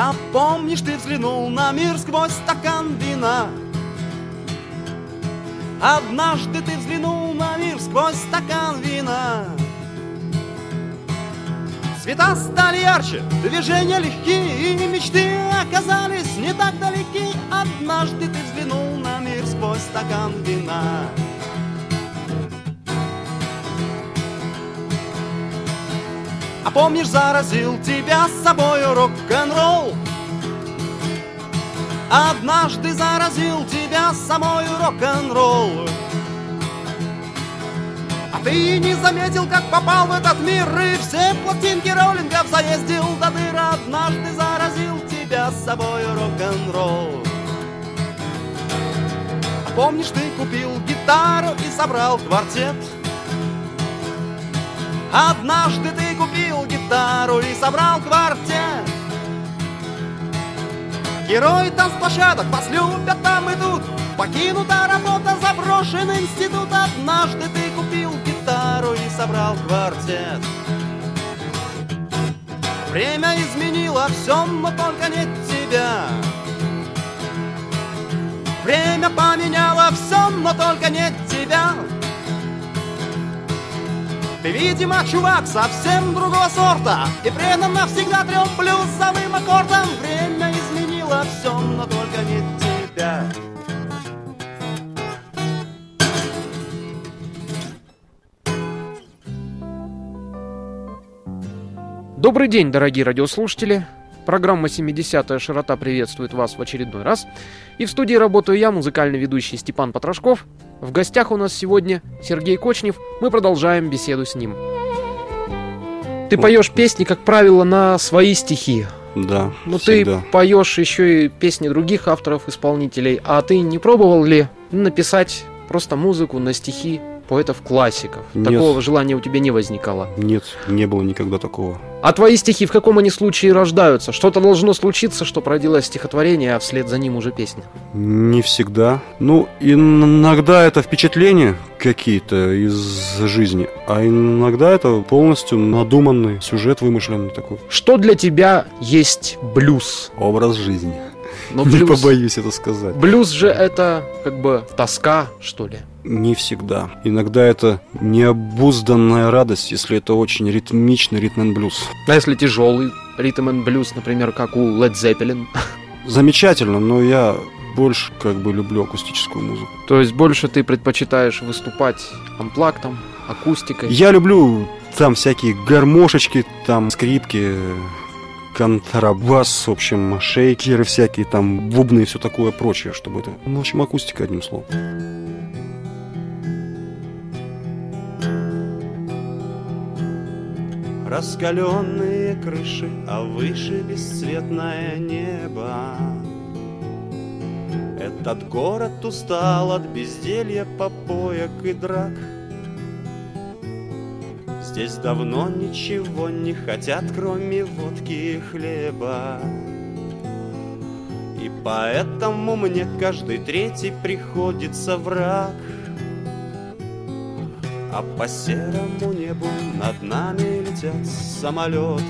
А помнишь, ты взглянул на мир сквозь стакан вина? Однажды ты взглянул на мир сквозь стакан вина. Цвета стали ярче, движения легкие И мечты оказались не так далеки. Однажды ты взглянул на мир сквозь стакан вина помнишь, заразил тебя с собой рок-н-ролл? Однажды заразил тебя самой рок-н-ролл. А ты не заметил, как попал в этот мир И все пластинки роллингов заездил до дыр Однажды заразил тебя с собой рок-н-ролл. А Помнишь, ты купил гитару и собрал квартет? Однажды ты купил гитару и собрал квартет. Герой танцплощадок вас любят там и тут Покинута работа, заброшен институт. Однажды ты купил гитару и собрал квартет. Время изменило все, но только не тебя. Время поменяло все, но только не тебя видимо, чувак совсем другого сорта И предан навсегда трем плюсовым аккордам Время изменило все, но только не тебя Добрый день, дорогие радиослушатели. Программа «70-я широта» приветствует вас в очередной раз. И в студии работаю я, музыкальный ведущий Степан Потрошков. В гостях у нас сегодня Сергей Кочнев. Мы продолжаем беседу с ним. Ты поешь песни, как правило, на свои стихи. Да, Но ты поешь еще и песни других авторов, исполнителей. А ты не пробовал ли написать просто музыку на стихи поэтов-классиков. Нет. Такого желания у тебя не возникало. Нет, не было никогда такого. А твои стихи в каком они случае рождаются? Что-то должно случиться, что родилось стихотворение, а вслед за ним уже песня. Не всегда. Ну, иногда это впечатления какие-то из жизни, а иногда это полностью надуманный сюжет вымышленный такой. Что для тебя есть блюз? Образ жизни. Но Не блюз, побоюсь это сказать. блюз же это как бы тоска, что ли? Не всегда. Иногда это необузданная радость, если это очень ритмичный ритм and блюз. А если тяжелый ритм and блюз, например, как у Led Zeppelin? Замечательно, но я больше как бы люблю акустическую музыку. То есть больше ты предпочитаешь выступать амплактом, акустикой? Я люблю там всякие гармошечки, там скрипки, контрабас, в общем, шейкеры всякие, там бубны и все такое прочее, чтобы это... Ну, в общем, акустика, одним словом. Раскаленные крыши, а выше бесцветное небо Этот город устал от безделья, попоек и драк Здесь давно ничего не хотят, кроме водки и хлеба. И поэтому мне каждый третий приходится враг. А по серому небу над нами летят самолеты.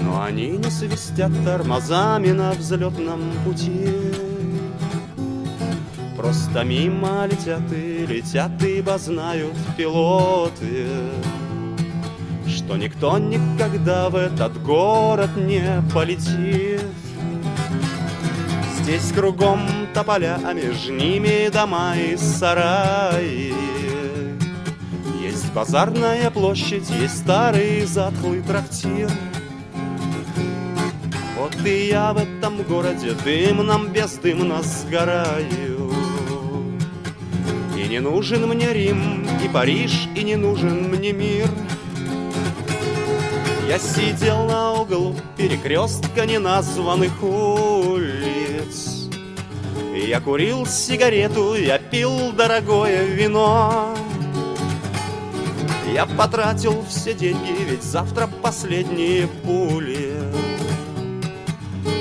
Но они не свистят тормозами на взлетном пути Просто мимо летят и летят, ибо знают пилоты Что никто никогда в этот город не полетит Здесь кругом тополя, а между ними дома и сараи. Есть базарная площадь, есть старый затхлый трактир. Вот и я в этом городе дымном бездымно сгораю. Не нужен мне Рим, и Париж, и не нужен мне мир. Я сидел на углу перекрестка неназванных улиц. Я курил сигарету, я пил дорогое вино. Я потратил все деньги, ведь завтра последние пули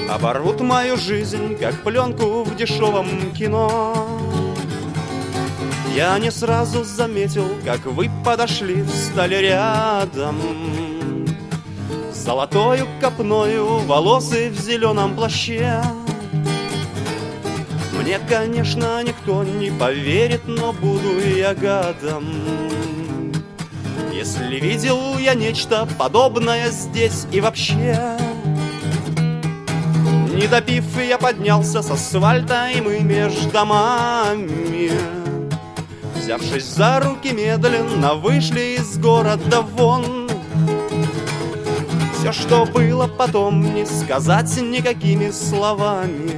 Оборвут мою жизнь, как пленку в дешевом кино Я не сразу заметил, как вы подошли, встали рядом. Золотою копною волосы в зеленом плаще. Мне, конечно, никто не поверит, но буду я гадом. Если видел я нечто подобное здесь и вообще. Не допив, я поднялся с асфальта, и мы между домами Взявшись за руки медленно, вышли из города вон. Все, что было потом, не сказать никакими словами.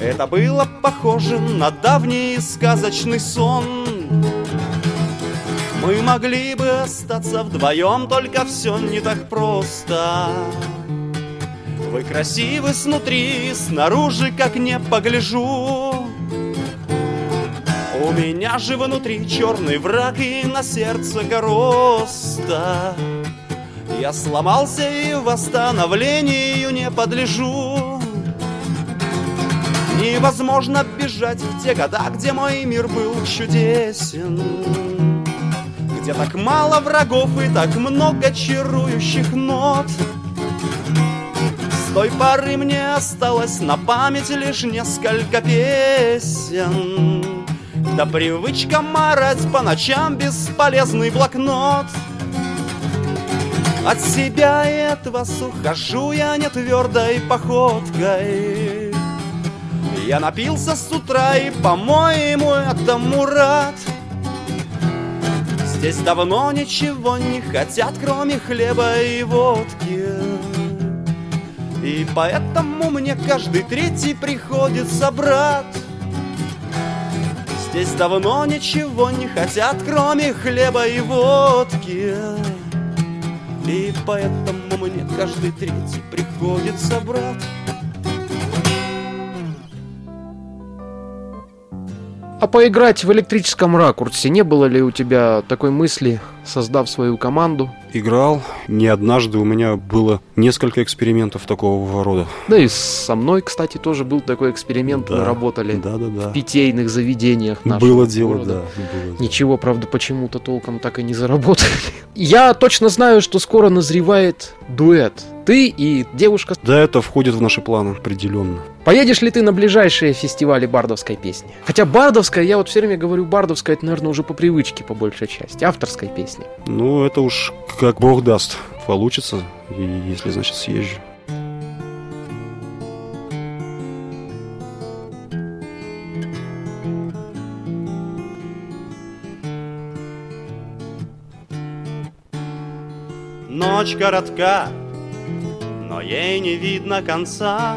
Это было похоже на давний сказочный сон. Мы могли бы остаться вдвоем, только все не так просто. Вы красивы снутри, снаружи, как не погляжу меня же внутри черный враг и на сердце гороста Я сломался и восстановлению не подлежу. Невозможно бежать в те года, где мой мир был чудесен Где так мало врагов и так много чарующих нот. С той поры мне осталось на память лишь несколько песен да привычка марать по ночам бесполезный блокнот. От себя и от вас ухожу я не твердой походкой. Я напился с утра и, по-моему, этому рад Здесь давно ничего не хотят, кроме хлеба и водки. И поэтому мне каждый третий приходится брат Здесь давно ничего не хотят, кроме хлеба и водки. И поэтому мне каждый третий приходится брат поиграть в электрическом ракурсе не было ли у тебя такой мысли, создав свою команду? Играл. Не однажды у меня было несколько экспериментов такого рода. Да и со мной, кстати, тоже был такой эксперимент. Мы Да. работали Да, да, да. в питейных заведениях нашего Было дело, города. да. было. Ничего, правда, почему-то толком так и не заработали. Я точно знаю, что скоро назревает дуэт. Ты и девушка. Да, это входит в наши планы определенно. Поедешь ли ты на ближайшие фестивали бардовской песни? Хотя бардовская, я вот все время говорю бардовская, это, наверное, уже по привычке, по большей части. Авторской песни. Ну, это уж как бог даст. Получится, и если, значит, съезжу. Ночь коротка, но ей не видно конца.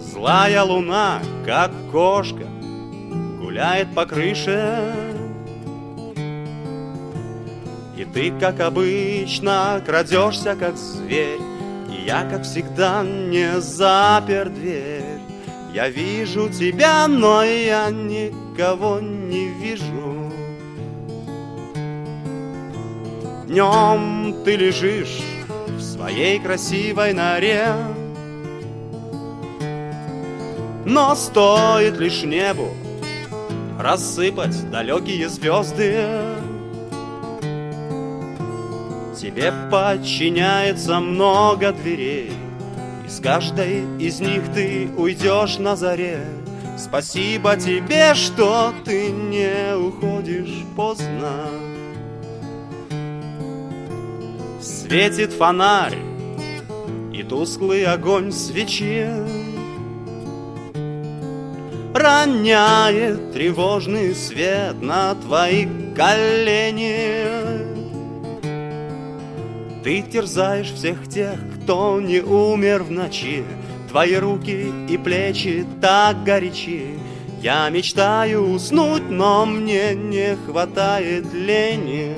Злая луна, как кошка, гуляет по крыше. И ты, как обычно, крадешься, как зверь, И я, как всегда, не запер дверь. Я вижу тебя, но я никого не Днем ты лежишь в своей красивой норе. Но стоит лишь небу рассыпать далекие звезды Тебе подчиняется много дверей И с каждой из них ты уйдешь на заре. Спасибо тебе, что ты не уходишь поздно Светит фонарь и тусклый огонь свечи Роняет тревожный свет на твои колени. Ты терзаешь всех тех, кто не умер в ночи. Твои руки и плечи так горячи. Я мечтаю уснуть, но мне не хватает лени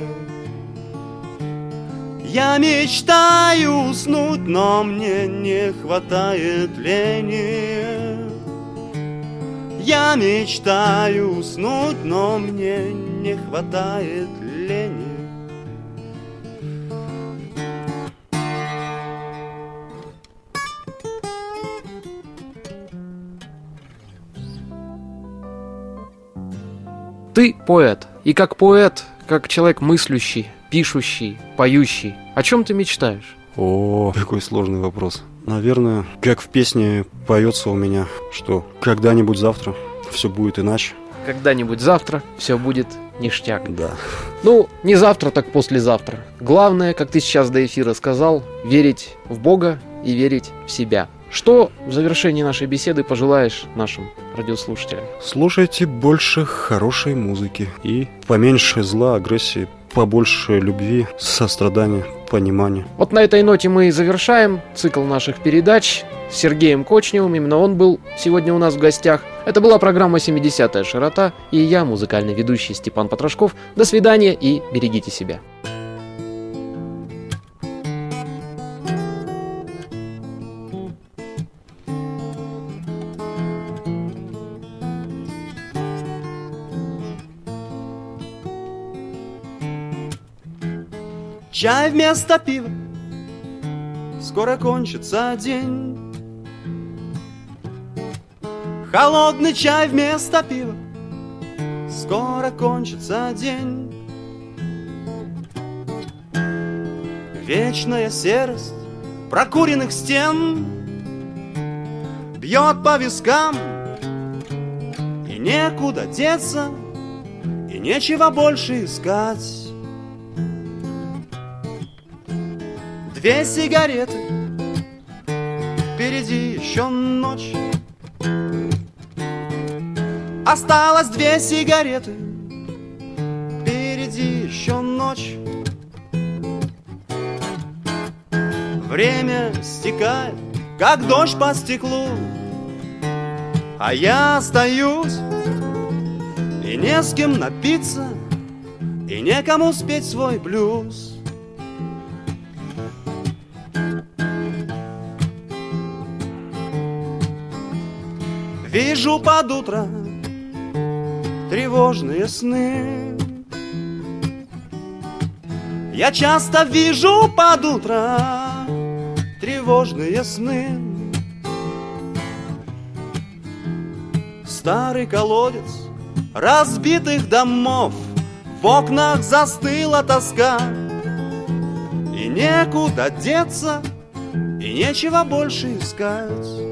я мечтаю уснуть, но мне не хватает лени. Я мечтаю уснуть, но мне не хватает лени. Ты поэт. И как поэт, как человек мыслящий, пишущий, поющий, о чем ты мечтаешь? О, какой сложный вопрос. Наверное, как в песне поется у меня, что когда-нибудь завтра все будет иначе. Когда-нибудь завтра все будет ништяк. Да. Ну, не завтра, так послезавтра. Главное, как ты сейчас до эфира сказал, верить в Бога и верить в себя. Что в завершении нашей беседы пожелаешь нашим радиослушателям? Слушайте больше хорошей музыки и поменьше зла, агрессии, побольше любви, сострадания, понимания. Вот на этой ноте мы и завершаем цикл наших передач с Сергеем Кочневым. Именно он был сегодня у нас в гостях. Это была программа «70-я широта» и я, музыкальный ведущий Степан Потрошков. До свидания и берегите себя. Чай вместо пива. Скоро кончится день. Холодный чай вместо пива. Скоро кончится день. Вечная серость прокуренных стен Бьет по вискам. И некуда деться И нечего больше искать Две сигареты. Впереди еще ночь. Осталось две сигареты. Впереди еще ночь. Время стекает, как дождь по стеклу. А я остаюсь. И не с кем напиться И некому спеть свой блюз Вижу под утро тревожные сны. Я часто вижу под утро тревожные сны. Старый колодец разбитых домов В окнах застыла тоска. И некуда деться, и нечего больше искать